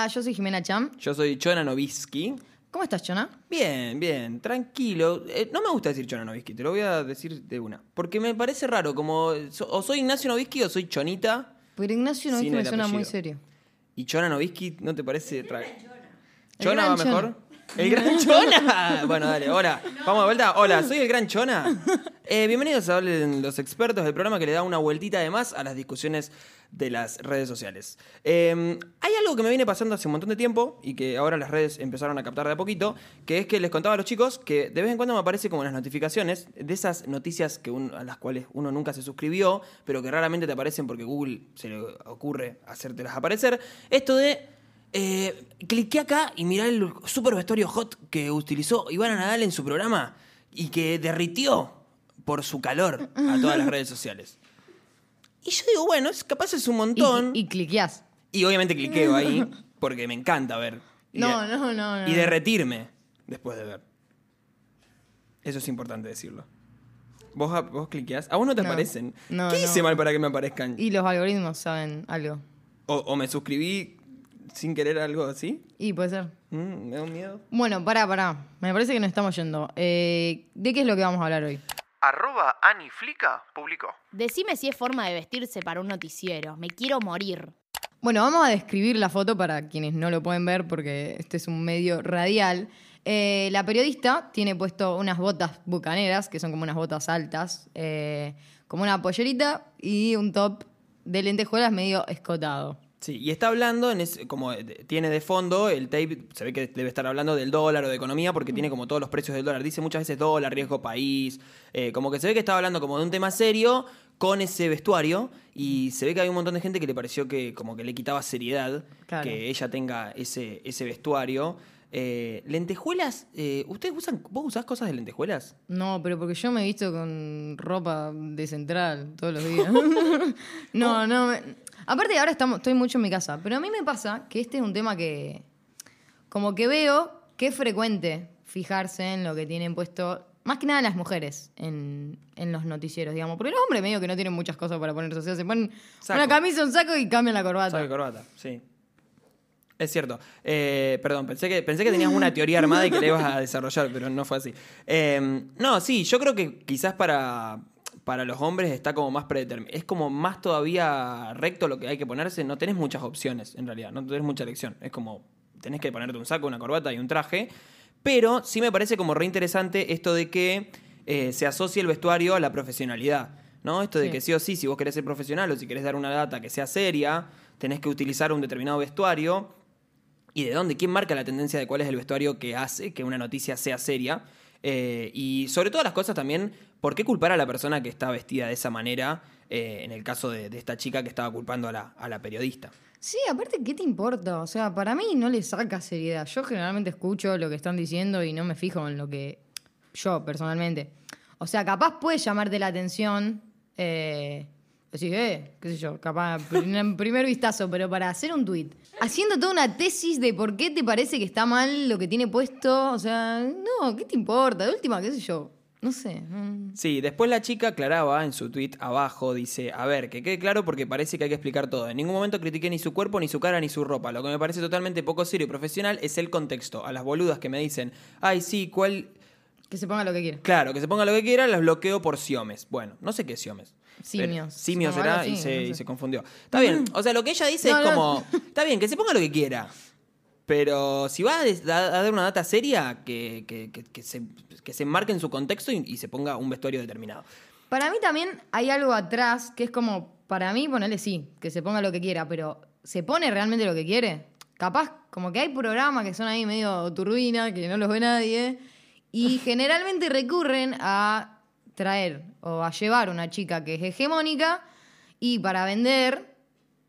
Hola, yo soy Jimena Cham. Yo soy Chona Novisky. ¿Cómo estás, Chona? Bien, bien, tranquilo. Eh, no me gusta decir Chona Novisky, te lo voy a decir de una. Porque me parece raro, como so- o soy Ignacio Novisky o soy Chonita. Pero Ignacio no Sin me el suena muy apellido. serio. Y Chona Novisky, ¿no te parece? tra- El ¿Chona va mejor? ¡El gran Chona! Bueno, dale, hola. Vamos de vuelta. Hola, soy el gran Chona. Eh, bienvenidos a Hablen los expertos del programa que le da una vueltita de más a las discusiones de las redes sociales. Eh, hay algo que me viene pasando hace un montón de tiempo y que ahora las redes empezaron a captar de a poquito, que es que les contaba a los chicos que de vez en cuando me aparece como las notificaciones de esas noticias que a las cuales uno nunca se suscribió, pero que raramente te aparecen porque Google se le ocurre hacértelas aparecer. Esto de eh, cliqué acá y mirá el super vestuario hot que utilizó Ivana Nadal en su programa y que derritió por su calor a todas las redes sociales. Y yo digo, bueno, es, capaz es un Y, montón. y cliqueás. Y obviamente cliqueo ahí porque me encanta ver. Y No, de- no, no, no. Y derretirme después de ver. Eso es importante decirlo. ¿Vos, vos cliqueás? ¿A vos no te No. aparecen? No, ¿Qué no. hice mal para que me aparezcan? Y los algoritmos saben algo. O, o me suscribí sin querer algo así? Y puede ser. Mm, me da un miedo. Bueno, pará, pará. Me parece que nos estamos yendo. Eh, ¿De qué es lo que vamos a hablar hoy? Arroba Aniflica publicó. Decime si es forma de vestirse para un noticiero. Me quiero morir. Bueno, vamos a describir la foto para quienes no lo pueden ver porque este es un medio radial. Eh, la periodista tiene puesto unas botas bucaneras, que son como unas botas altas, eh, como una pollerita y un top de lentejuelas medio escotado. Sí, y está hablando, en ese- como eh, tiene de fondo el tape, se ve que debe estar hablando del dólar o de economía porque tiene como todos los precios del dólar. Dice muchas veces dólar, riesgo país, eh, como que se ve que estaba hablando como de un tema serio con ese vestuario y se ve que hay un montón de gente que le pareció que como que le quitaba seriedad Claro. que ella tenga ese, ese vestuario. Eh, lentejuelas, eh, ¿ustedes usan, vos usás cosas de lentejuelas? No, pero porque yo me he visto con ropa de central todos los días. no, no. me- Aparte, ahora estamos, estoy mucho en mi casa. Pero a mí me pasa que este es un tema que. Como que veo que es frecuente fijarse en lo que tienen puesto. Más que nada las mujeres en, en los noticieros, digamos. Porque los hombres medio que no tienen muchas cosas para ponerse. O sea, se ponen Saco. una camisa, un saco y cambian la corbata. Saco y corbata, sí. Es cierto. Eh, perdón, pensé que, pensé que tenías una teoría armada y que la ibas a desarrollar, pero no fue así. Eh, no, sí, yo creo que quizás para, para los hombres está como más predeterminado. Es como más todavía recto lo que hay que ponerse. No tenés muchas opciones, en realidad. No tenés mucha elección. Es como, tenés que ponerte un saco, una corbata y un traje. Pero sí me parece como re interesante esto de que eh, se asocie el vestuario a la profesionalidad. ¿No? Esto de Sí. que sí o sí, si vos querés ser profesional o si querés dar una data que sea seria, tenés que utilizar un determinado vestuario. ¿Y de dónde? ¿Quién marca la tendencia de cuál es el vestuario que hace que una noticia sea seria? Eh, y sobre todas las cosas también, ¿por qué culpar a la persona que está vestida de esa manera? eh, en el caso de, esta chica que estaba culpando a la, a la periodista. Sí, aparte, ¿qué te importa? O sea, para mí no le saca seriedad. Yo generalmente escucho lo que están diciendo y no me fijo en lo que yo personalmente. O sea, capaz puede llamarte la atención. Eh, decir, eh, qué sé yo, capaz en primer vistazo, pero para hacer un tuit, haciendo toda una tesis de por qué te parece que está mal lo que tiene puesto, o sea, no, ¿qué te importa? De última, qué sé yo, no sé. Sí, después la chica aclaraba en su tweet abajo, dice, a ver, que quede claro porque parece que hay que explicar todo. En ningún momento critiqué ni su cuerpo, ni su cara, ni su ropa. Lo que me parece totalmente poco serio y profesional es el contexto. A las boludas que me dicen, ay, sí, ¿cuál...? Que se ponga lo que quiera. Claro, que se ponga lo que quiera, las bloqueo por siomes. Bueno, no sé qué es siomes. Simios. Simios Como algo será y, así, se, no y sé. se confundió. Está bien, o sea, lo que ella dice No, es no. como, está bien, que se ponga lo que quiera. Pero si va a, des- a- a dar una data seria, que, que- que- que se, que se enmarque en su contexto y, y se ponga un vestuario determinado. Para mí también hay algo atrás que es como, para mí, ponerle sí, que se ponga lo que quiera, pero ¿se pone realmente lo que quiere? Capaz, como que hay programas que son ahí medio turbina, que no los ve nadie, y generalmente recurren a traer o a llevar una chica que es hegemónica y para vender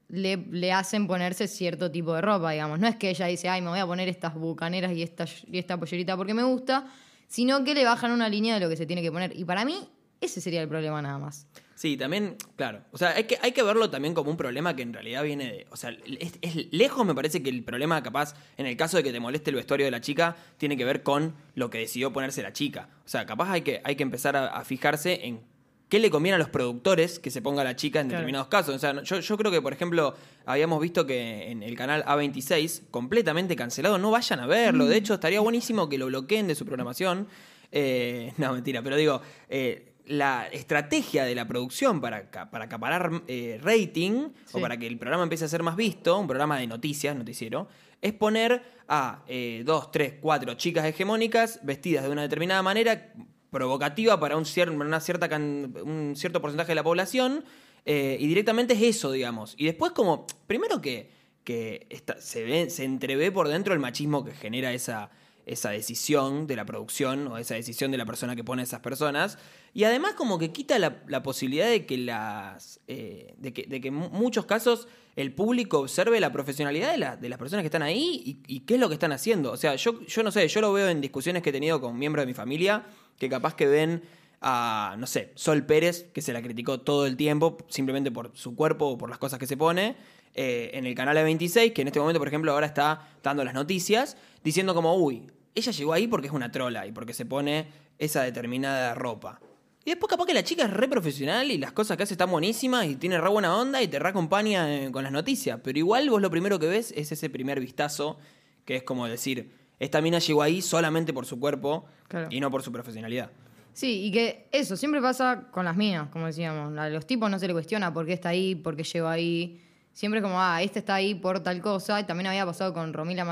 le, hacen ponerse cierto tipo de ropa, digamos. No es que ella dice, ay, me voy a poner estas bucaneras y esta, y esta pollerita porque me gusta, sino que le bajan una línea de lo que se tiene que poner. Y para mí, ese sería el problema nada más. Sí, también, claro. O sea, hay que, hay que verlo también como un problema que en realidad viene de. O sea, es, es lejos, me parece que el problema, capaz, en el caso de que te moleste el vestuario de la chica, tiene que ver con lo que decidió ponerse la chica. O sea, capaz hay que, hay que empezar a, a fijarse en qué le conviene a los productores que se ponga la chica en Claro. determinados casos. O sea, yo, yo creo que, por ejemplo, habíamos visto que en el canal A26, completamente cancelado, no vayan a verlo. Mm. De hecho, estaría buenísimo que lo bloqueen de su programación. Eh, no, mentira, pero digo, eh, la estrategia de la producción para, para acaparar eh, rating o para que el programa empiece a ser más visto, un programa de noticias, noticiero, es poner a eh, dos, tres, cuatro chicas hegemónicas vestidas de una determinada manera provocativa para un, cier- una cierta can- un cierto porcentaje de la población eh, y directamente es eso, digamos. Y después como, primero que, que se, ve, se entrevé por dentro el machismo que genera esa, esa decisión de la producción o esa decisión de la persona que pone a esas personas. Y además como que quita la, posibilidad de que las. eh, de, que, en mu- muchos casos el público observe la profesionalidad de, la- de las personas que están ahí y, y qué es lo que están haciendo. O sea, yo, yo no sé, yo lo veo en discusiones que he tenido con miembros de mi familia que capaz que ven a, no sé, Sol Pérez, que se la criticó todo el tiempo, simplemente por su cuerpo o por las cosas que se pone, eh, en el canal A26, que en este momento, por ejemplo, ahora está dando las noticias, diciendo como, uy, ella llegó ahí porque es una trola y porque se pone esa determinada ropa. Y después capaz que la chica es re profesional y las cosas que hace están buenísimas y tiene re buena onda y te re acompaña eh, con las noticias. Pero igual vos lo primero que ves es ese primer vistazo, que es como decir, esta mina llegó ahí solamente por su cuerpo Claro. y no por su profesionalidad. Sí, y que eso siempre pasa con las minas, como decíamos. A los tipos no se le cuestiona por qué está ahí, por qué llegó ahí. Siempre como, ah, este está ahí por tal cosa. Y también había pasado con Romina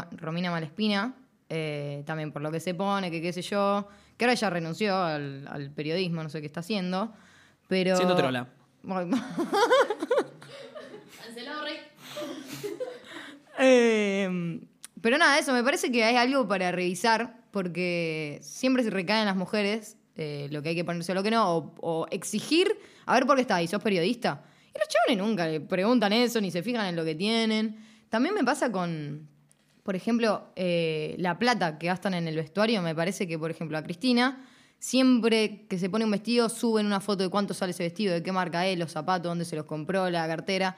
Malespina, eh, también por lo que se pone, que qué sé yo. Que ahora ya renunció al, al periodismo, no sé qué está haciendo. Pero... Siendo trola. Bueno, Cancelado, Rey. Eh, pero nada, eso me parece que hay algo para revisar, porque siempre se recaen las mujeres eh, lo que hay que ponerse o lo que no, o, o exigir, a ver por qué está ahí, sos periodista. Y los chavales nunca le preguntan eso, ni se fijan en lo que tienen. También me pasa con, por ejemplo, eh, la plata que gastan en el vestuario, me parece que, por ejemplo, a Cristina, siempre que se pone un vestido, suben una foto de cuánto sale ese vestido, de qué marca es, los zapatos, dónde se los compró, la cartera.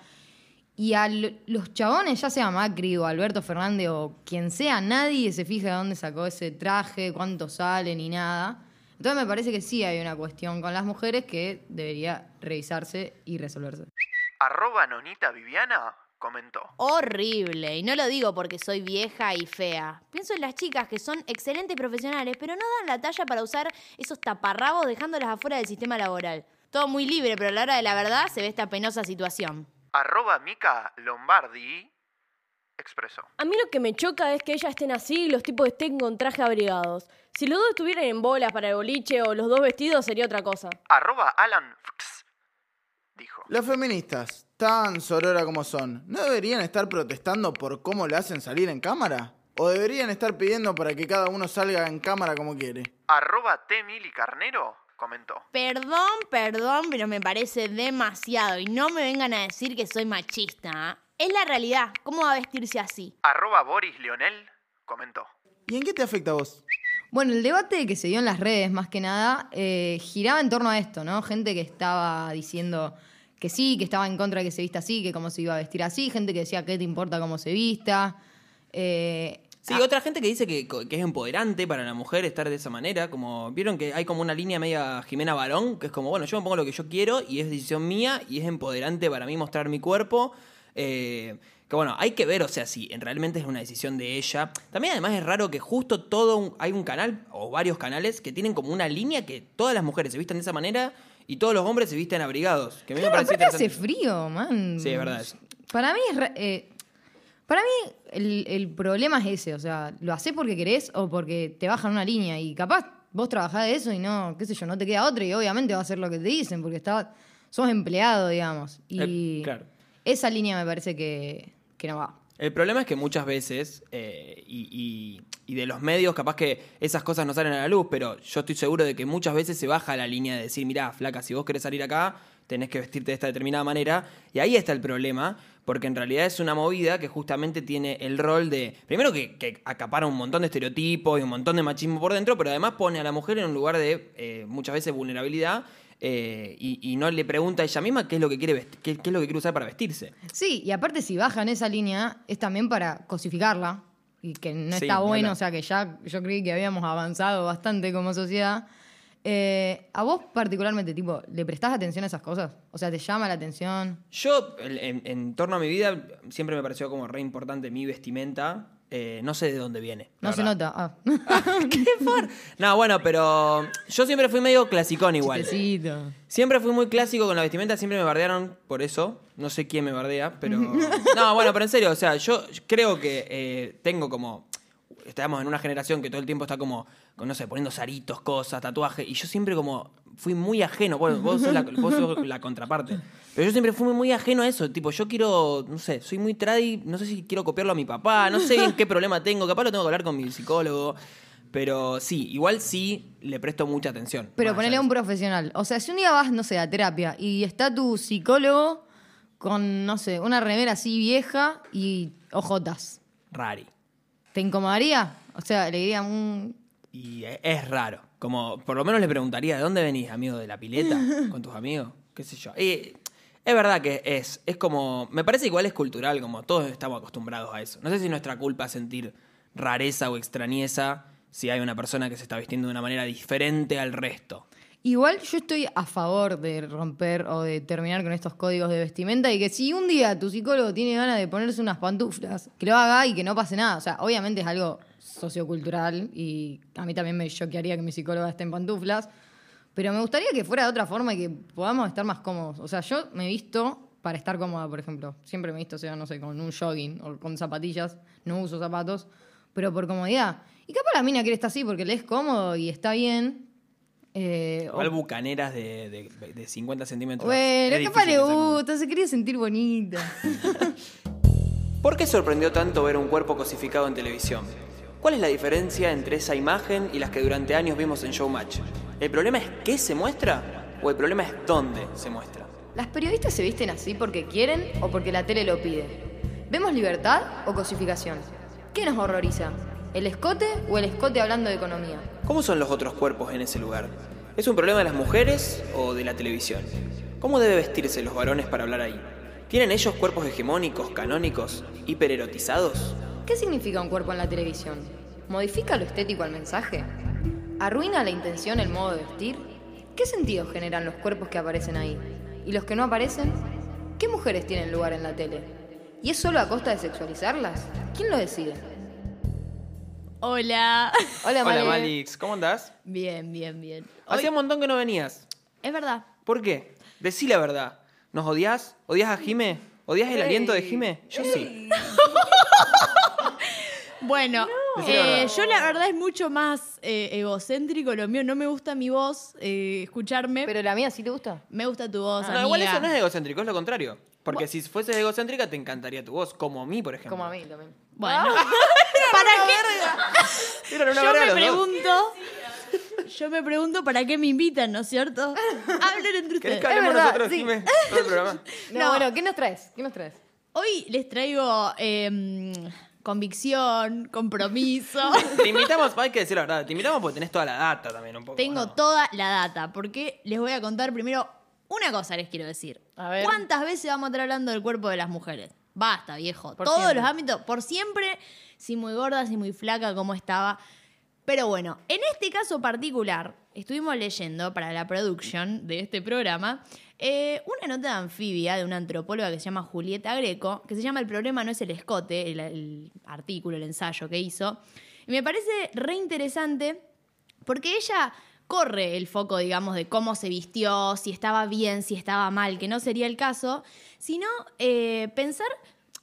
Y a los chabones, ya sea Macri o Alberto Fernández o quien sea, nadie se fija de dónde sacó ese traje, cuánto sale, ni nada. Entonces me parece que sí hay una cuestión con las mujeres que debería revisarse y resolverse. Arroba Nonita Viviana comentó. Horrible. Y no lo digo porque soy vieja y fea. Pienso en las chicas que son excelentes profesionales, pero no dan la talla para usar esos taparrabos dejándolas afuera del sistema laboral. Todo muy libre, pero a la hora de la verdad se ve esta penosa situación. Arroba Mica Lombardi expresó. A mí lo que me choca es que ellas estén así y los tipos estén con traje abrigados. Si los dos estuvieran en bolas para el boliche o los dos vestidos sería otra cosa. Arroba Alan Fx. Las feministas, tan sorora como son, ¿no deberían estar protestando por cómo le hacen salir en cámara? ¿O deberían estar pidiendo para que cada uno salga en cámara como quiere? Arroba T. Mili Carnero comentó. Perdón, perdón, pero me parece demasiado. Y no me vengan a decir que soy machista. ¿ah? Es la realidad. ¿Cómo va a vestirse así? Arroba Boris Leonel comentó. ¿Y en qué te afecta a vos? Bueno, el debate que se dio en las redes, más que nada, eh, giraba en torno a esto, ¿no? Gente que estaba diciendo que sí, que estaba en contra de que se vista así, que cómo se iba a vestir así, gente que decía, ¿qué te importa cómo se vista? Eh, Sí, otra gente que dice que, que es empoderante para la mujer estar de esa manera, como vieron que hay como una línea media Jimena Barón, que es como, bueno, yo me pongo lo que yo quiero y es decisión mía y es empoderante para mí mostrar mi cuerpo. eh, que bueno, hay que ver, o sea, si realmente es una decisión de ella. También además es raro que justo todo un- hay un canal o varios canales que tienen como una línea que todas las mujeres se visten de esa manera y todos los hombres se visten abrigados. Que a mí me parece aparte hace frío, man. Sí, es verdad. Para mí es... re- eh, para mí el, el problema es ese, o sea, lo haces porque querés o porque te bajan una línea y capaz vos trabajás de eso y no, qué sé yo, no te queda otra y obviamente va a hacer lo que te dicen porque está, sos empleado, digamos. Y Eh, claro. esa línea me parece que, que no va. El problema es que muchas veces, eh, y, y- y de los medios, capaz que esas cosas no salen a la luz, pero yo estoy seguro de que muchas veces se baja la línea de decir, mirá, flaca, si vos querés salir acá, tenés que vestirte de esta determinada manera. Y ahí está el problema, porque en realidad es una movida que justamente tiene el rol de, primero que, que acapara un montón de estereotipos y un montón de machismo por dentro, pero además pone a la mujer en un lugar de eh, muchas veces vulnerabilidad. Eh, y, y no le pregunta a ella misma qué es lo que quiere qué- qué es lo que quiere usar para vestirse. Sí, y aparte si bajan esa línea es también para cosificarla y que no Sí, está bueno, o sea que ya yo creí que habíamos avanzado bastante como sociedad. Eh, ¿A vos particularmente, tipo, le prestás atención a esas cosas? O sea, ¿te llama la atención? Yo, en, en torno a mi vida, siempre me pareció como re importante mi vestimenta. Eh, no sé de dónde viene. No se nota. Ah. No, bueno, pero yo siempre fui medio clasicón igual. Chistecito. Siempre fui muy clásico con la vestimenta, siempre me bardearon por eso. No sé quién me bardea, pero. No, bueno, pero en serio, o sea, yo creo que eh, tengo como. Estamos en una generación que todo el tiempo está como, con, no sé, poniendo zaritos, cosas, tatuajes. Y yo siempre como fui muy ajeno. Bueno, vos sos la, vos sos la contraparte. Pero yo siempre fui muy, ajeno a eso. Tipo, yo quiero, no sé, soy muy tradi, no sé si quiero copiarlo a mi papá, no sé bien qué problema tengo. Capaz lo tengo que hablar con mi psicólogo. Pero sí, igual sí le presto mucha atención. Pero ponele a un profesional. O sea, si un día vas, no sé, a terapia y está tu psicólogo con, no sé, una remera así vieja y ojotas, Rari. ¿Te incomodaría? O sea, le diría un... Y e- es raro. Como, por lo menos le preguntaría, ¿de dónde venís, amigo? ¿De la pileta? ¿Con tus amigos? ¿Qué sé yo? Y es verdad que es, es como, me parece igual es cultural, como todos estamos acostumbrados a eso. No sé si es nuestra culpa sentir rareza o extrañeza si hay una persona que se está vistiendo de una manera diferente al resto. Igual yo estoy a favor de romper o de terminar con estos códigos de vestimenta y que si un día tu psicólogo tiene ganas de ponerse unas pantuflas, que lo haga y que no pase nada. O sea, obviamente es algo sociocultural y a mí también me choquearía que mi psicóloga esté en pantuflas, pero me gustaría que fuera de otra forma y que podamos estar más cómodos. O sea, yo me he visto para estar cómoda, por ejemplo. Siempre me he visto, o sea, no sé, con un jogging o con zapatillas. No uso zapatos, pero por comodidad. Y capaz la mina quiere estar así porque le es cómodo y está bien. Eh, o- Igual bucaneras de, de, de 50 centímetros. bueno, Es capaz le gusta, se quería sentir bonita. ¿Por qué sorprendió tanto ver un cuerpo cosificado en televisión? ¿Cuál es la diferencia entre esa imagen y las que durante años vimos en Showmatch? ¿El problema es qué se muestra o el problema es dónde se muestra? ¿Las periodistas se visten así porque quieren o porque la tele lo pide? ¿Vemos libertad o cosificación? ¿Qué nos horroriza? ¿El escote o el escote hablando de economía? ¿Cómo son los otros cuerpos en ese lugar? ¿Es un problema de las mujeres o de la televisión? ¿Cómo debe vestirse los varones para hablar ahí? ¿Tienen ellos cuerpos hegemónicos, canónicos, hipererotizados? ¿Qué significa un cuerpo en la televisión? ¿Modifica lo estético al mensaje? ¿Arruina la intención el modo de vestir? ¿Qué sentido generan los cuerpos que aparecen ahí? ¿Y los que no aparecen? ¿Qué mujeres tienen lugar en la tele? ¿Y es solo a costa de sexualizarlas? ¿Quién lo decide? Hola. Hola, Hola. Malix, ¿cómo andás? Bien, bien, bien. Hoy- Hacía un montón que no venías. Es verdad. ¿Por qué? Decí la verdad. ¿Nos odias? ¿Odias a Jime? ¿Odias el aliento de Jime? Yo sí. Bueno, Decí la eh, verdad. yo la verdad es mucho más eh, egocéntrico lo mío. No me gusta mi voz, eh, escucharme. ¿Pero la mía sí te gusta? me gusta tu voz, No, igual eso no es egocéntrico, es lo contrario. Porque si fueses egocéntrica te encantaría tu voz, como a mí, por ejemplo. Como a mí también. Bueno, ¿para qué? Una Yo verga me los dos. pregunto. Yo me pregunto para qué me invitan, ¿no es cierto? Hablen entre ¿Querés ustedes. que hablemos verdad, nosotros, sí. Todo el programa. No, No. bueno, ¿qué nos traes? ¿Qué nos traes? Hoy les traigo eh, convicción, compromiso. Te invitamos, hay que decir la verdad, te invitamos porque tenés toda la data también un poco. Tengo ¿no? toda la data, porque les voy a contar primero una cosa, les quiero decir. A ver. ¿Cuántas veces vamos a estar hablando del cuerpo de las mujeres? Basta, viejo. Por Todos siempre. los ámbitos, por siempre, si muy gorda, si muy flaca, como estaba. Pero bueno, en este caso particular, estuvimos leyendo para la producción de este programa eh, una nota de anfibia de una antropóloga que se llama Julieta Greco, que se llama El problema no es el escote, el, el artículo, el ensayo que hizo. Y me parece re interesante porque ella corre el foco, digamos, de cómo se vistió, si estaba bien, si estaba mal, que no sería el caso, sino eh, pensar,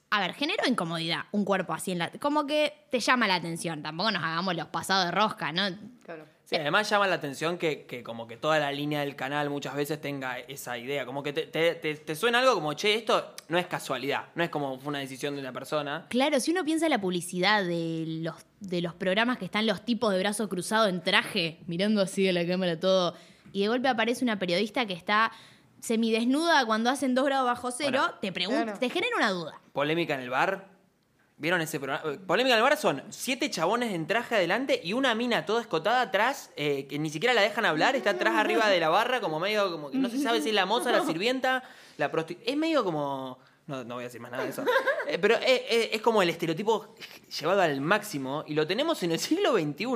a ver, generó incomodidad un cuerpo así en la... Como que te llama la atención, tampoco nos hagamos los pasados de rosca, ¿no? Claro. Sí, además llama la atención que, que como que toda la línea del canal muchas veces tenga esa idea. Como que te, te- te- te suena algo como, che, esto no es casualidad, no es como fue una decisión de una persona. Claro, si uno piensa en la publicidad de los, de los programas que están los tipos de brazos cruzados en traje, mirando así a la cámara todo, y de golpe aparece una periodista que está semidesnuda cuando hacen dos grados bajo cero, Bueno, te claro. te genera una duda. Polémica en el bar. ¿Vieron ese programa? Eh, Polémica en el bar son siete chabones en traje adelante y una mina toda escotada atrás, eh, que ni siquiera la dejan hablar, está atrás arriba de la barra, como medio como que no se sabe si es la moza, la sirvienta, la prostituta. Es medio como, No, no voy a decir más nada de eso. Eh, pero eh, es como el estereotipo llevado al máximo y lo tenemos en el siglo XXI,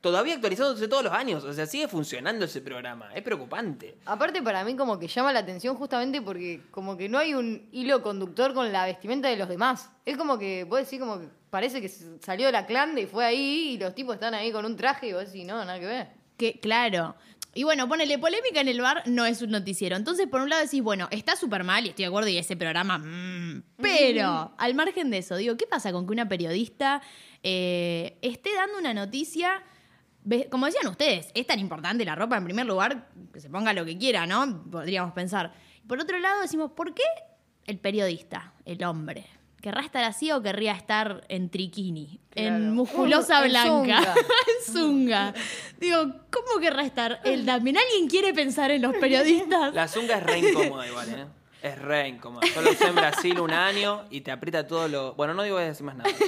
todavía actualizándose todos los años. O sea, sigue funcionando ese programa. Es preocupante. Aparte para mí como que llama la atención justamente porque como que no hay un hilo conductor con la vestimenta de los demás. Es como que, vos decís como que parece que salió de la clan y fue ahí y los tipos están ahí con un traje y vos decís, no, nada que ver. Que, claro. Y bueno, ponele polémica en el bar, no es un noticiero. Entonces, por un lado decís, bueno, está súper mal y estoy de acuerdo y ese programa, mm, pero al margen de eso, digo, ¿qué pasa con que una periodista eh, esté dando una noticia? Como decían ustedes, es tan importante la ropa en primer lugar, que se ponga lo que quiera, ¿no? Podríamos pensar. Por otro lado, decimos, ¿por qué el periodista, el hombre, querrá estar así o querría estar en triquini, en musculosa En blanca, zunga. en zunga? Digo, ¿cómo querrá estar él también? ¿Alguien quiere pensar en los periodistas? La zunga es re incómoda igual, ¿eh? Es re incómoda. Yo lo en Brasil un año y te aprieta todo lo... Bueno, no digo voy a decir más nada.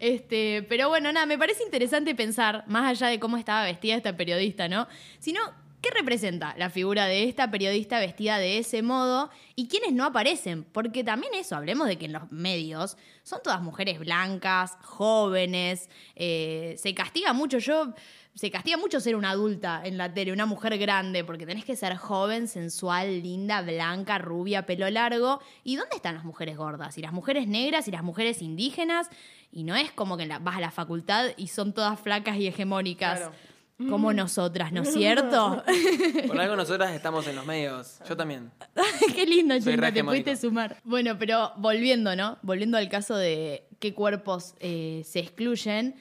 Este, pero bueno, nada, me parece interesante pensar, más allá de cómo estaba vestida esta periodista, ¿no? Sino, ¿qué representa la figura de esta periodista vestida de ese modo y quiénes no aparecen? Porque también eso, hablemos de que en los medios son todas mujeres blancas, jóvenes, eh, se castiga mucho, yo... Se castiga mucho ser una adulta en la tele, una mujer grande, porque tenés que ser joven, sensual, linda, blanca, rubia, pelo largo. ¿Y dónde están las mujeres gordas? Y las mujeres negras y las mujeres indígenas. Y no es como que la- vas a la facultad y son todas flacas y hegemónicas. Claro. Como nosotras, ¿no es cierto? Por algo nosotras estamos en los medios. Yo también. Qué lindo, re te pudiste sumar. Bueno, pero volviendo, ¿no? Volviendo al caso de qué cuerpos eh, se excluyen,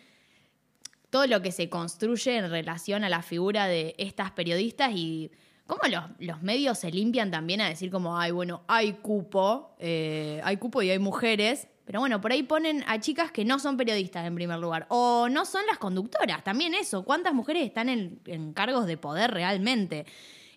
todo lo que se construye en relación a la figura de estas periodistas y cómo los, medios se limpian también a decir como, ay, bueno, hay cupo, eh, hay cupo y hay mujeres. Pero bueno, por ahí ponen a chicas que no son periodistas en primer lugar. O no son las conductoras. También eso. ¿Cuántas mujeres están en, en cargos de poder realmente?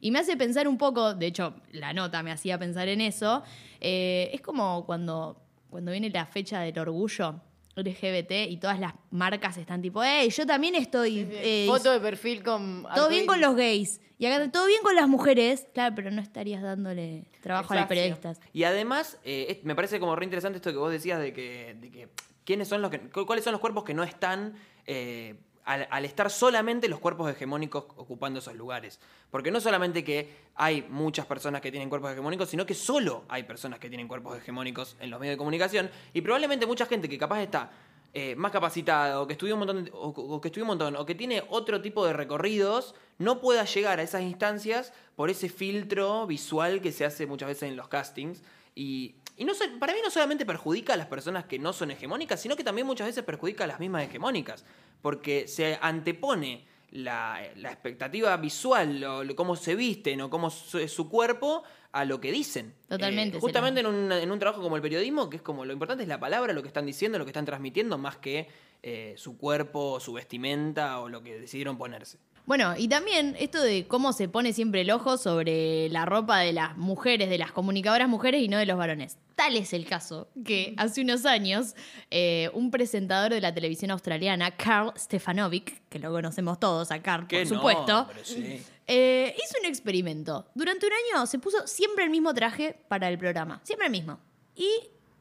Y me hace pensar un poco, de hecho, la nota me hacía pensar en eso. eh, es como cuando, cuando viene la fecha del orgullo LGBT y todas las marcas están tipo, hey, yo también estoy. eh, Foto de perfil con... todo bien con los gays. Y acá todo bien con las mujeres. Claro, pero no estarías dándole trabajo a las periodistas. Y además, eh, me parece como re interesante esto que vos decías de que, de que quiénes son los que, cu- cuáles son los cuerpos que no están eh, al, estar solamente los cuerpos hegemónicos ocupando esos lugares. Porque no solamente que hay muchas personas que tienen cuerpos hegemónicos, sino que solo hay personas que tienen cuerpos hegemónicos en los medios de comunicación y probablemente mucha gente que capaz está eh, más capacitada o que estudió un montón o, o que estudió un montón o que tiene otro tipo de recorridos no pueda llegar a esas instancias por ese filtro visual que se hace muchas veces en los castings y, y no para mí no solamente perjudica a las personas que no son hegemónicas sino que también muchas veces perjudica a las mismas hegemónicas porque se antepone la, la expectativa visual o lo- cómo se visten o cómo su, es su cuerpo a lo que dicen Totalmente, Eh, justamente en un, en un trabajo como el periodismo, que es como lo importante es la palabra, lo que están diciendo, lo que están transmitiendo, más que eh, su cuerpo, su vestimenta o lo que decidieron ponerse. Bueno, y también esto de cómo se pone siempre el ojo sobre la ropa de las mujeres, de las comunicadoras mujeres y no de los varones. Tal es el caso que hace unos años eh, un presentador de la televisión australiana, Carl Stefanovic, que lo conocemos todos a Carl, por ¿Qué supuesto, sí. eh, hizo un experimento. Durante un año se puso siempre el mismo traje para el programa, siempre el mismo. Y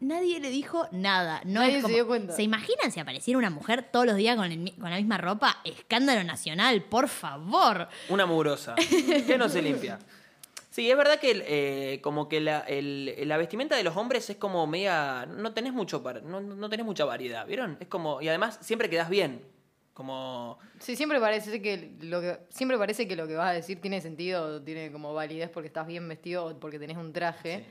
nadie le dijo nada. No Nadie es se como- dio cuenta. ¿Se imaginan si apareciera una mujer todos los días con, el con la misma ropa? Escándalo nacional, por favor. Una mugrosa. que no se limpia. Sí, es verdad que eh, como que la, el- la vestimenta de los hombres es como media. No tenés mucho para, no, no tenés mucha variedad, ¿vieron? Es como. Y además siempre quedás bien. Como. Sí, siempre parece que lo que siempre parece que lo que vas a decir tiene sentido, tiene como validez porque estás bien vestido o porque tenés un traje.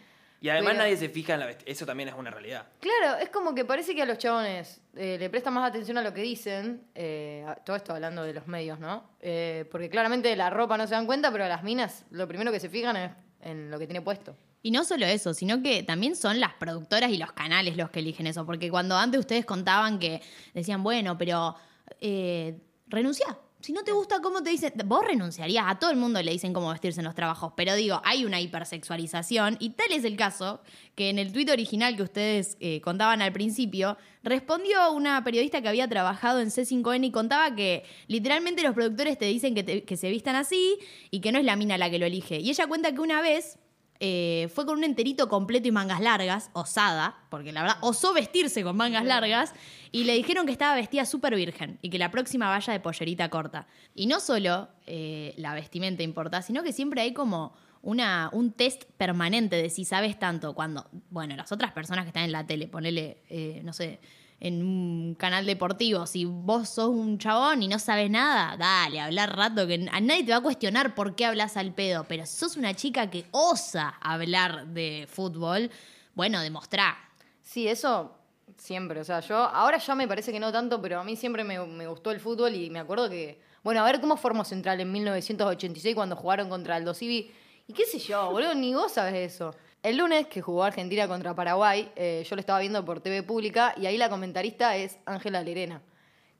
Y además Pero- nadie se fija en la vestimenta. Eso también es una realidad. Claro, es como que parece que a los chabones eh, le prestan más atención a lo que dicen, eh, a- todo esto hablando de los medios, ¿no? Eh, porque claramente de la ropa no se dan cuenta, pero a las minas lo primero que se fijan es en lo que tiene puesto. Y no solo eso, sino que también son las productoras y los canales los que eligen eso. Porque cuando antes ustedes contaban que decían, bueno, pero eh, renuncia. Si no te gusta cómo te dicen, vos renunciarías. A todo el mundo le dicen cómo vestirse en los trabajos. Pero digo, hay una hipersexualización. Y tal es el caso que en el tuit original que ustedes eh, contaban al principio, respondió una periodista que había trabajado en C5N y contaba que literalmente los productores te dicen que, te- que se vistan así y que no es la mina la que lo elige. Y ella cuenta que una vez eh, fue con un enterito completo y mangas largas, osada, porque la verdad osó vestirse con mangas largas, y le dijeron que estaba vestida súper virgen y que la próxima vaya de pollerita corta. Y no solo eh, la vestimenta importa, sino que siempre hay como una, un test permanente de si sabes tanto cuando, bueno, las otras personas que están en la tele, ponele, eh, no sé, en un canal deportivo, si vos sos un chabón y no sabes nada, dale, hablar rato, que a nadie te va a cuestionar por qué hablas al pedo, pero si sos una chica que osa hablar de fútbol, bueno, demostrá. Sí, eso siempre. O sea, yo ahora ya me parece que no tanto, pero a mí siempre me, me gustó el fútbol y me acuerdo que. Bueno, a ver cómo formó Central en 1986 cuando jugaron contra el Civi. Y qué sé yo, boludo, ni vos sabes eso. El lunes que jugó Argentina contra Paraguay, eh, yo lo estaba viendo por TV pública y ahí la comentarista es Ángela Lerena.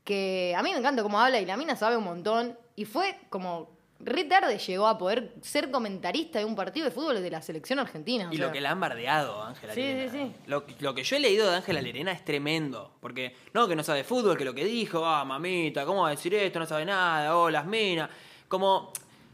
Que a mí me encanta cómo habla y la mina sabe un montón. Y fue como re tarde llegó a poder ser comentarista de un partido de fútbol de la selección argentina. o Y sea. lo que la han bardeado, Ángela Sí, Lerena. sí, sí. Lo, lo que yo he leído de Ángela Lerena es tremendo. Porque, no, que no sabe fútbol, que lo que dijo, ah, mamita, ¿cómo va a decir esto? No sabe nada, oh, las minas. Como,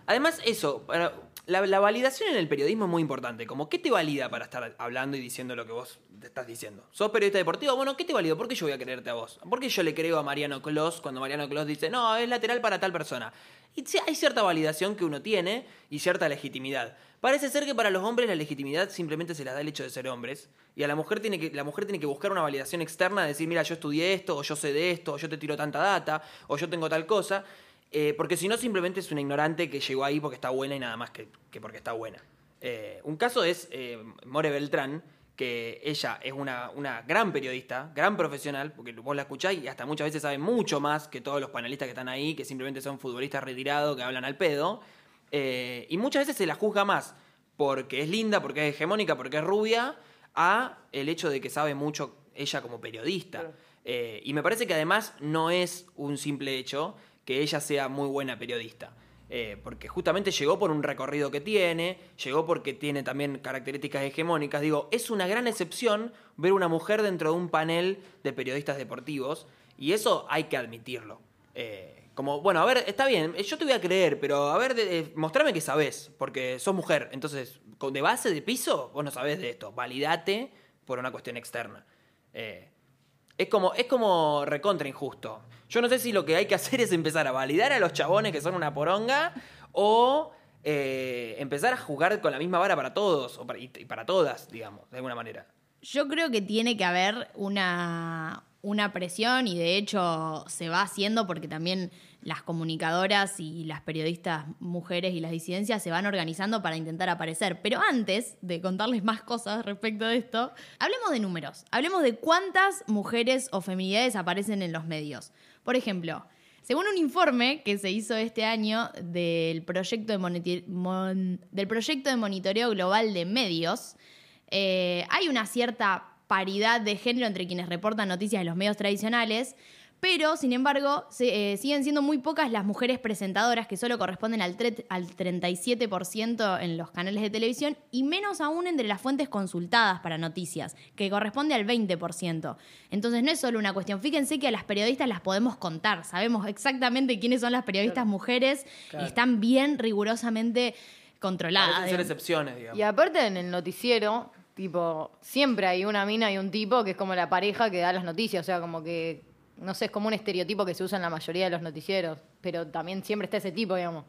además, eso, para- la, la validación en el periodismo es muy importante. Como, ¿qué te valida para estar hablando y diciendo lo que vos estás diciendo? ¿Sos periodista deportivo? Bueno, ¿qué te valida? ¿Por qué yo voy a creerte a vos? ¿Por qué yo le creo a Mariano Clos cuando Mariano Clos dice, no, es lateral para tal persona? Y hay cierta validación que uno tiene y cierta legitimidad. Parece ser que para los hombres la legitimidad simplemente se las da el hecho de ser hombres. Y a la mujer tiene que, la mujer tiene que buscar una validación externa de decir, mira, yo estudié esto, o yo sé de esto, o yo te tiro tanta data, o yo tengo tal cosa. Eh, porque si no, simplemente es una ignorante que llegó ahí porque está buena y nada más que, que porque está buena. Eh, un caso es eh, More Beltrán, que ella es una, una gran periodista, gran profesional, porque vos la escucháis y hasta muchas veces sabe mucho más que todos los panelistas que están ahí, que simplemente son futbolistas retirados, que hablan al pedo. Y muchas veces se la juzga más porque es linda, porque es hegemónica, porque es rubia, a el hecho de que sabe mucho ella como periodista. Y me parece que además no es un simple hecho que ella sea muy buena periodista. Eh, porque justamente llegó por un recorrido que tiene, llegó porque tiene también características hegemónicas. Digo, es una gran excepción ver una mujer dentro de un panel de periodistas deportivos y eso hay que admitirlo. Eh, como, bueno, a ver, está bien, eh, yo te voy a creer, pero a ver, eh, mostrame que sabés, porque sos mujer. Entonces, de base, de piso, vos no sabés de esto. Validate por una cuestión externa. Es como, es como recontra injusto. Yo no sé si lo que hay que hacer es empezar a validar a los chabones que son una poronga o eh, empezar a jugar con la misma vara para todos o para- y, y para todas, digamos, de alguna manera. Yo creo que tiene que haber una, una presión y de hecho se va haciendo porque también las comunicadoras y las periodistas mujeres y las disidencias se van organizando para intentar aparecer. Pero antes de contarles más cosas respecto de esto, hablemos de números. Hablemos de cuántas mujeres o feminidades aparecen en los medios. Por ejemplo, según un informe que se hizo este año del proyecto de, del proyecto de monitoreo global de medios, eh, hay una cierta paridad de género entre quienes reportan noticias en los medios tradicionales, pero sin embargo se- eh, siguen siendo muy pocas las mujeres presentadoras que solo corresponden al, tre- al 37% en los canales de televisión y menos aún entre las fuentes consultadas para noticias, que corresponde al 20%. Entonces no es solo una cuestión, fíjense que a las periodistas las podemos contar, sabemos exactamente quiénes son las periodistas mujeres y están bien rigurosamente controladas. Parecen ser excepciones, digamos. Y aparte en el noticiero, tipo, siempre hay una mina y un tipo que es como la pareja que da las noticias. O sea, como que, no sé, es como un estereotipo que se usa en la mayoría de los noticieros. Pero también siempre está ese tipo, digamos.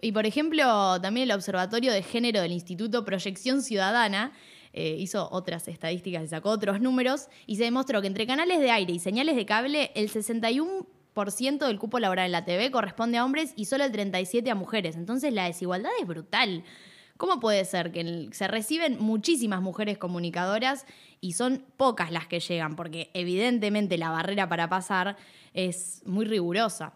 Y por ejemplo, también el Observatorio de Género del Instituto Proyección Ciudadana eh, hizo otras estadísticas y sacó otros números y se demostró que entre canales de aire y señales de cable, el 61% del cupo laboral en la TV corresponde a hombres y solo el 37% a mujeres. Entonces la desigualdad es brutal. ¿Cómo puede ser que se reciben muchísimas mujeres comunicadoras y son pocas las que llegan? Porque evidentemente la barrera para pasar es muy rigurosa.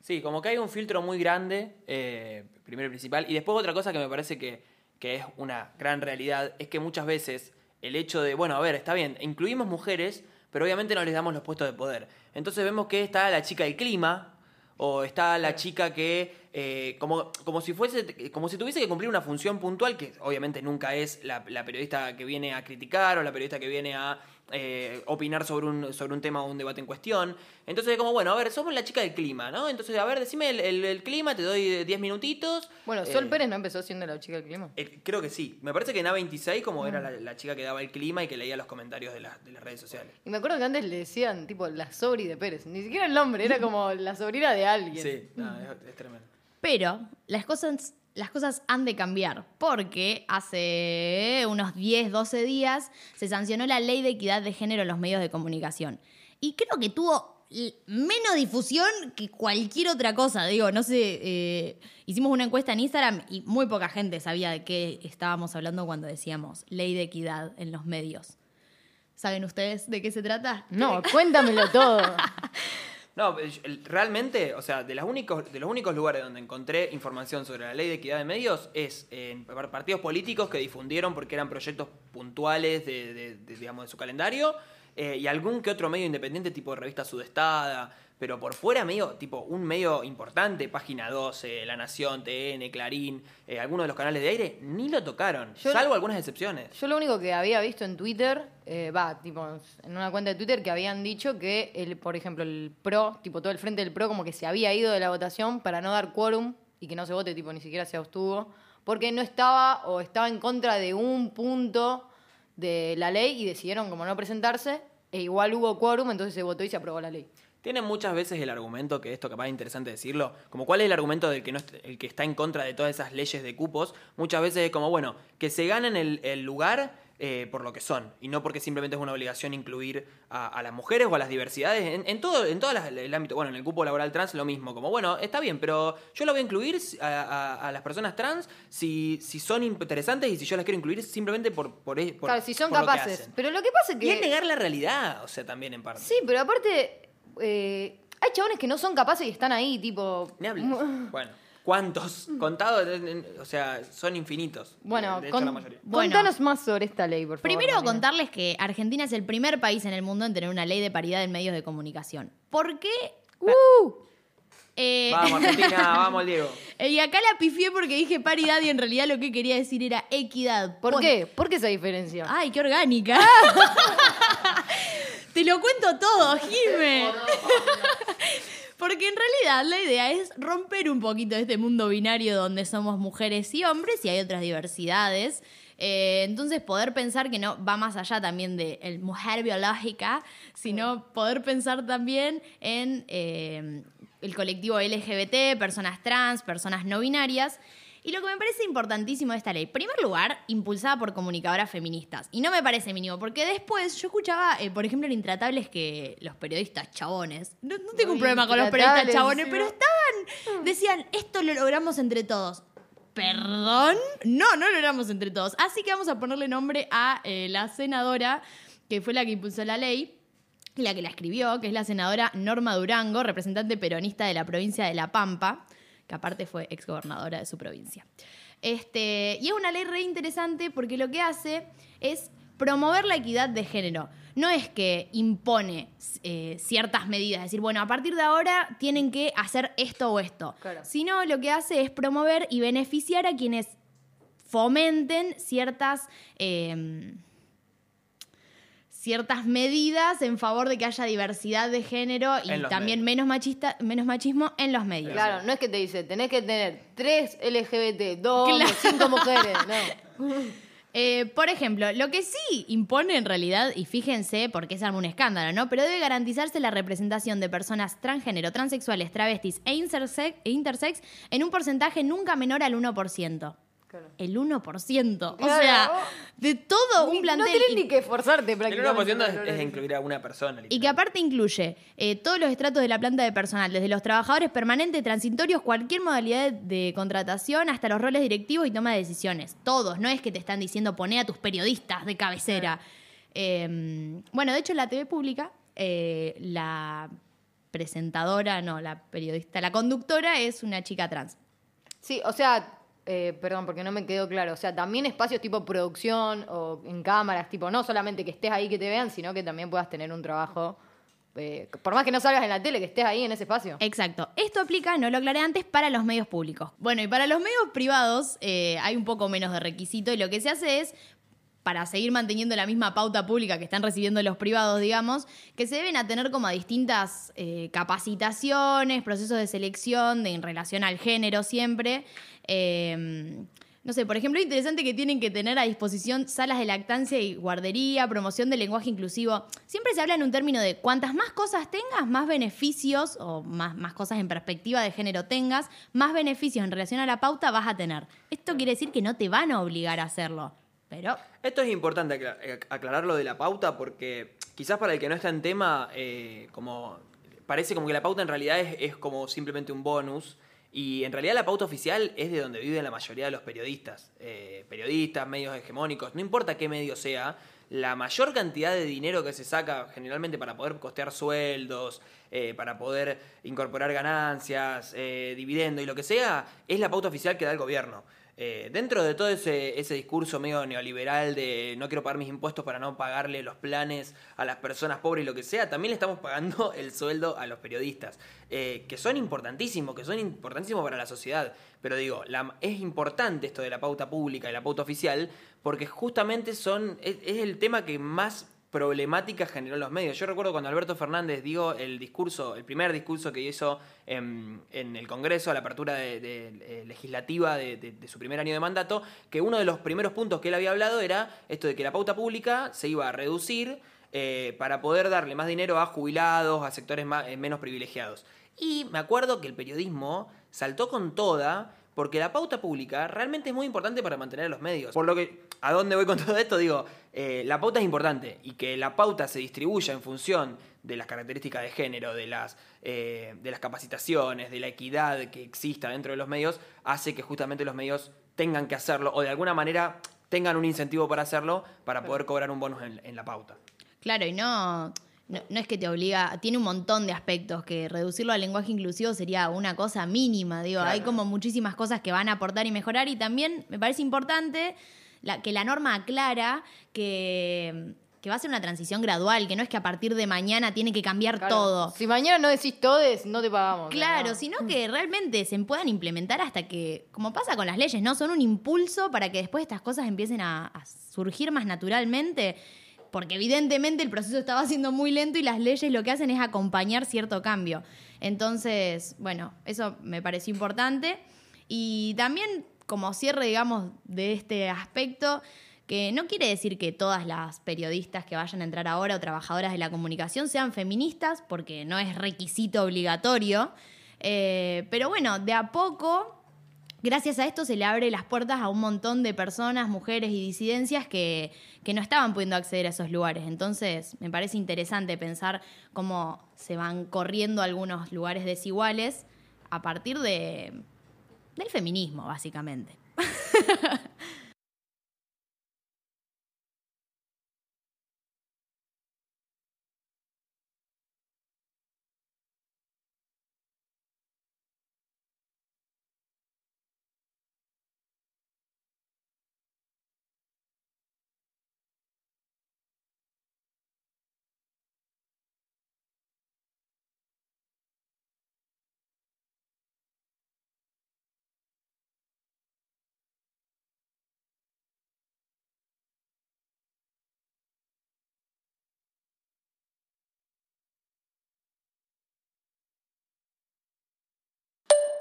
Sí, como que hay un filtro muy grande, eh, primero y principal. Y después otra cosa que me parece que, que es una gran realidad es que muchas veces el hecho de, bueno, a ver, está bien, incluimos mujeres, pero obviamente no les damos los puestos de poder. Entonces vemos que está la chica del clima, o está la chica que eh, como, como si fuese, como si tuviese que cumplir una función puntual, que obviamente nunca es la, la periodista que viene a criticar o la periodista que viene a eh, opinar sobre un, sobre un tema o un debate en cuestión. Entonces, como, bueno, a ver, somos la chica del clima, ¿no? Entonces, a ver, decime el, el- el clima, te doy 10 minutitos. Bueno, Sol Eh, Pérez no empezó siendo la chica del clima. eh, creo que sí. Me parece que en A26, como era la, la chica que daba el clima y que leía los comentarios de, las- de las redes sociales. Y me acuerdo que antes le decían, tipo, la sobri de Pérez. Ni siquiera el nombre, era como la sobrina de alguien. Sí, no, es, es tremendo. Pero las cosas, las cosas han de cambiar, porque hace unos 10, 12 días se sancionó la ley de equidad de género en los medios de comunicación. Y creo que tuvo menos difusión que cualquier otra cosa. Digo, no sé, eh, hicimos una encuesta en Instagram y muy poca gente sabía de qué estábamos hablando cuando decíamos ley de equidad en los medios. ¿Saben ustedes de qué se trata? No, cuéntamelo todo. No, realmente, o sea, de, los únicos, de los únicos lugares donde encontré información sobre la ley de equidad de medios es en par- partidos políticos que difundieron porque eran proyectos puntuales de, de- de, digamos, de su calendario eh, y algún que otro medio independiente tipo revista Sudestada, pero por fuera medio, tipo un medio importante, Página 12, La Nación, TN, Clarín, eh, algunos de los canales de aire, ni lo tocaron, Yo- salvo algunas excepciones. Yo lo único que había visto en Twitter, eh, va, tipo, en una cuenta de Twitter que habían dicho que, el, por ejemplo, el PRO, tipo todo el frente del PRO, como que se había ido de la votación para no dar quórum y que no se vote, tipo, ni siquiera se abstuvo, porque no estaba o estaba en contra de un punto de la ley y decidieron como no presentarse, e igual hubo quórum, entonces se votó y se aprobó la ley. Tienen muchas veces el argumento, que esto capaz es interesante decirlo, como cuál es el argumento del que, no el que está en contra de todas esas leyes de cupos, muchas veces es como, bueno, que se ganen el, el lugar eh, por lo que son, y no porque simplemente es una obligación incluir a, a las mujeres o a las diversidades en, en todo, en todo el ámbito, bueno, en el cupo laboral trans lo mismo, como, bueno, está bien, pero yo lo voy a incluir a, a- a las personas trans si, si son interesantes y si yo las quiero incluir simplemente por... por, e- por- claro, si son por lo que capaces. hacen. Pero lo que pasa es Y es que... negar la realidad, o sea, también en parte. Sí, pero aparte, eh, hay chabones que no son capaces y están ahí, tipo... Ni hables. Bueno, ¿cuántos? Contados, o sea, son infinitos. Bueno, de hecho, con- la mayoría. Bueno. contanos más sobre esta ley, por favor. Primero Marina. contarles que Argentina es el primer país en el mundo en tener una ley de paridad en medios de comunicación. ¿Por qué? ¡Uh! Eh, Vamos, Argentina, vamos, Diego. y acá la pifié porque dije paridad y en realidad lo que quería decir era equidad. ¿Por qué? ¿Por qué esa diferencia? Ay, qué orgánica. Te lo cuento todo, Jime. Porque en realidad la idea es romper un poquito este mundo binario donde somos mujeres y hombres y hay otras diversidades. Eh, entonces poder pensar que no va más allá también de el mujer biológica, sino poder pensar también en eh, el colectivo LGBT, personas trans, personas no binarias. Y lo que me parece importantísimo de esta ley, en primer lugar, impulsada por comunicadoras feministas. Y no me parece mínimo, porque después yo escuchaba, eh, por ejemplo, en Intratables que los periodistas chabones, no, no tengo un problema con los periodistas chabones, pero estaban, decían, esto lo logramos entre todos. ¿Perdón? No, no lo logramos entre todos. Así que vamos a ponerle nombre a eh, la senadora, que fue la que impulsó la ley, la que la escribió, que es la senadora Norma Durango, representante peronista de la provincia de La Pampa, que aparte fue exgobernadora de su provincia. Este, y es una ley re interesante porque lo que hace es promover la equidad de género. No es que impone eh, ciertas medidas, es decir, bueno, a partir de ahora tienen que hacer esto o esto, Claro. sino lo que hace es promover y beneficiar a quienes fomenten ciertas... eh, ciertas medidas en favor de que haya diversidad de género y también medios. menos machista, menos machismo en los medios. Claro, no es que te dice, tenés que tener tres LGBT, dos Claro. cinco mujeres. No. Eh, por ejemplo, lo que sí impone en realidad, y fíjense porque es algún escándalo, ¿no? Pero debe garantizarse la representación de personas transgénero, transexuales, travestis e intersex, e intersex en un porcentaje nunca menor al 1%. Claro. El 1%. O Claro. sea, de todo Ni- un plantel. No tenés y- ni que esforzarte El prácticamente. 1% es, es incluir a una persona. Y que aparte incluye eh, todos los estratos de la planta de personal, desde los trabajadores permanentes, transitorios, cualquier modalidad de, contratación, hasta los roles directivos y toma de decisiones. Todos, no es que te están diciendo poné a tus periodistas de cabecera. Eh, bueno, de hecho en la TV pública, eh, la presentadora, no, la periodista, la conductora es una chica trans. Sí, o sea, eh, perdón, porque no me quedó claro. O sea, también espacios tipo producción o en cámaras, tipo, no solamente que estés ahí que te vean, sino que también puedas tener un trabajo eh, por más que no salgas en la tele, que estés ahí en ese espacio. Exacto. Esto aplica, no lo aclaré antes, para los medios públicos. Bueno, y para los medios privados eh, hay un poco menos de requisito y lo que se hace es para seguir manteniendo la misma pauta pública que están recibiendo los privados, digamos, que se deben a tener como distintas eh, capacitaciones, procesos de selección en relación al género siempre. Eh, no sé, por ejemplo, interesante que tienen que tener a disposición salas de lactancia y guardería, promoción del lenguaje inclusivo. Siempre se habla en un término de cuantas más cosas tengas, más beneficios o más, más cosas en perspectiva de género tengas, más beneficios en relación a la pauta vas a tener. Esto quiere decir que no te van a obligar a hacerlo, pero Esto es importante eh, aclararlo de la pauta porque quizás para el que no está en tema, eh, como parece como que la pauta en realidad es, es como simplemente un bonus. Y en realidad la pauta oficial es de donde viven la mayoría de los periodistas. Eh, periodistas, medios hegemónicos, no importa qué medio sea, la mayor cantidad de dinero que se saca generalmente para poder costear sueldos, eh, para poder incorporar ganancias, eh, dividendos y lo que sea, es la pauta oficial que da el gobierno. Eh, dentro de todo ese, discurso medio neoliberal de no quiero pagar mis impuestos para no pagarle los planes a las personas pobres y lo que sea, también le estamos pagando el sueldo a los periodistas, eh, que son importantísimos, que son importantísimos para la sociedad. Pero digo, es importante esto de la pauta pública y la pauta oficial, porque justamente son, es el tema que más problemática generó en los medios. Yo recuerdo cuando Alberto Fernández dio el discurso, el primer discurso que hizo en, el Congreso a la apertura de, de- eh, legislativa de, de- de su primer año de mandato, que uno de los primeros puntos que él había hablado era esto de que la pauta pública se iba a reducir eh, para poder darle más dinero a jubilados, a sectores eh, menos privilegiados. Y me acuerdo que el periodismo saltó con toda porque la pauta pública realmente es muy importante para mantener a los medios. Por lo que, ¿a dónde voy con todo esto? Digo, eh, la pauta es importante y que la pauta se distribuya en función de las características de género, de las, eh, de las capacitaciones, de la equidad que exista dentro de los medios, hace que justamente los medios tengan que hacerlo o de alguna manera tengan un incentivo para hacerlo para poder cobrar un bonus en, en la pauta. Claro, y no, no, no es que te obliga, tiene un montón de aspectos que reducirlo al lenguaje inclusivo sería una cosa mínima, digo, hay como muchísimas cosas que van a aportar y mejorar y también me parece importante la- que la norma aclara que, que va a ser una transición gradual, que no es que a partir de mañana tiene que cambiar Claro. todo. Si mañana no decís todes, no te pagamos. Claro, No. sino que realmente se puedan implementar hasta que, como pasa con las leyes, ¿no? Son un impulso para que después estas cosas empiecen a, a surgir más naturalmente, porque evidentemente el proceso estaba siendo muy lento y las leyes lo que hacen es acompañar cierto cambio. Entonces, bueno, eso me pareció importante. Y también como cierre, digamos, de este aspecto, que no quiere decir que todas las periodistas que vayan a entrar ahora o trabajadoras de la comunicación sean feministas, porque no es requisito obligatorio. Eh, pero bueno, de a poco, gracias a esto se le abre las puertas a un montón de personas, mujeres y disidencias que, que no estaban pudiendo acceder a esos lugares. Entonces, me parece interesante pensar cómo se van corriendo algunos lugares desiguales a partir de, del feminismo, básicamente.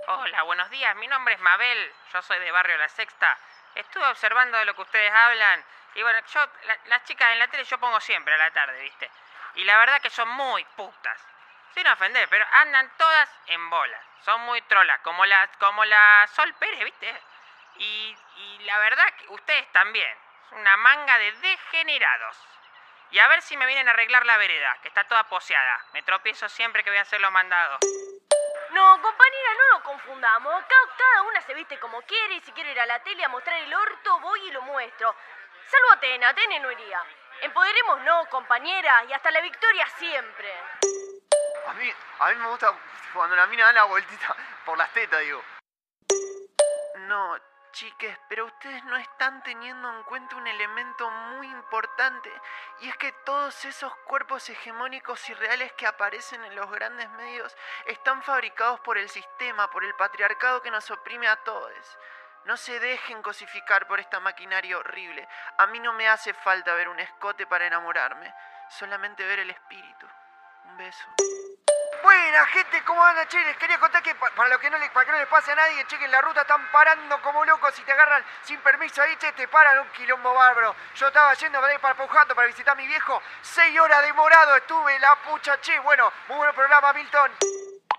Hola, buenos días. Mi nombre es Mabel. Yo soy de Barrio La Sexta. Estuve observando de lo que ustedes hablan. Y bueno, yo, la- las chicas en la tele yo pongo siempre a la tarde, ¿viste? Y la verdad que son muy putas. Sin ofender, pero andan todas en bolas. Son muy trolas, como la, como la Sol Pérez, ¿viste? Y, y la verdad que ustedes también. Es una manga de degenerados. Y a ver si me vienen a arreglar la vereda, que está toda poseada. Me tropiezo siempre que voy a hacer los mandados. No, compañera, no nos confundamos. Cada una se viste como quiere y si quiere ir a la tele a mostrar el orto, voy y lo muestro. Salvo Atena, Atena no iría. Empoderemos no, compañera, y hasta la victoria siempre. A mí, a mí me gusta cuando la mina da la vueltita por las tetas, digo. No, chiques, pero ustedes no están teniendo en cuenta un elemento muy importante, y es que todos esos cuerpos hegemónicos y reales que aparecen en los grandes medios están fabricados por el sistema, por el patriarcado que nos oprime a todos. No se dejen cosificar por esta maquinaria horrible. A mí no me hace falta ver un escote para enamorarme, solamente ver el espíritu. Un beso. Buena gente, ¿cómo andan? Che, les quería contar que pa- para, lo que no le, para que no les pase a nadie, che, que en la ruta están parando como locos y te agarran sin permiso ahí, che, te paran un quilombo bárbaro. Yo estaba yendo para Pujato para visitar a mi viejo, seis horas demorado estuve, la pucha, che, bueno, muy buen programa, Milton.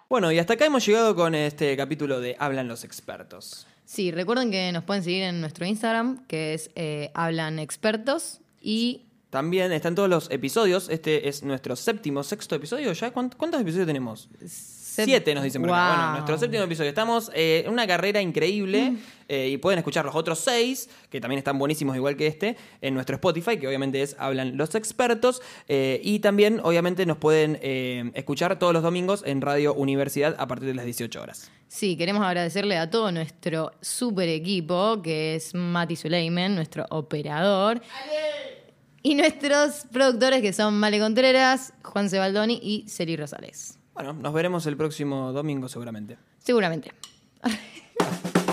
Bueno, y hasta acá hemos llegado con este capítulo de Hablan los expertos. Sí, recuerden que nos pueden seguir en nuestro Instagram, que es eh, Hablan Expertos. Y También están todos los episodios. Este es nuestro séptimo, sexto episodio. ¿Ya ¿Cuánt- cuántos episodios tenemos? Siete nos dicen por acá. Wow. Bueno, nuestro séptimo episodio. Estamos eh, en una carrera increíble eh, y pueden escuchar los otros seis, que también están buenísimos igual que este, en nuestro Spotify, que obviamente es Hablan los Expertos. eh, y también, obviamente, nos pueden eh, escuchar todos los domingos en Radio Universidad a partir de las 18 horas. sí, queremos agradecerle a todo nuestro super equipo, que es Mati Suleiman, nuestro operador. Y nuestros productores, que son Male Contreras, Juan Sebaldoni y Celi Rosales. Bueno, nos veremos el próximo domingo seguramente. Seguramente.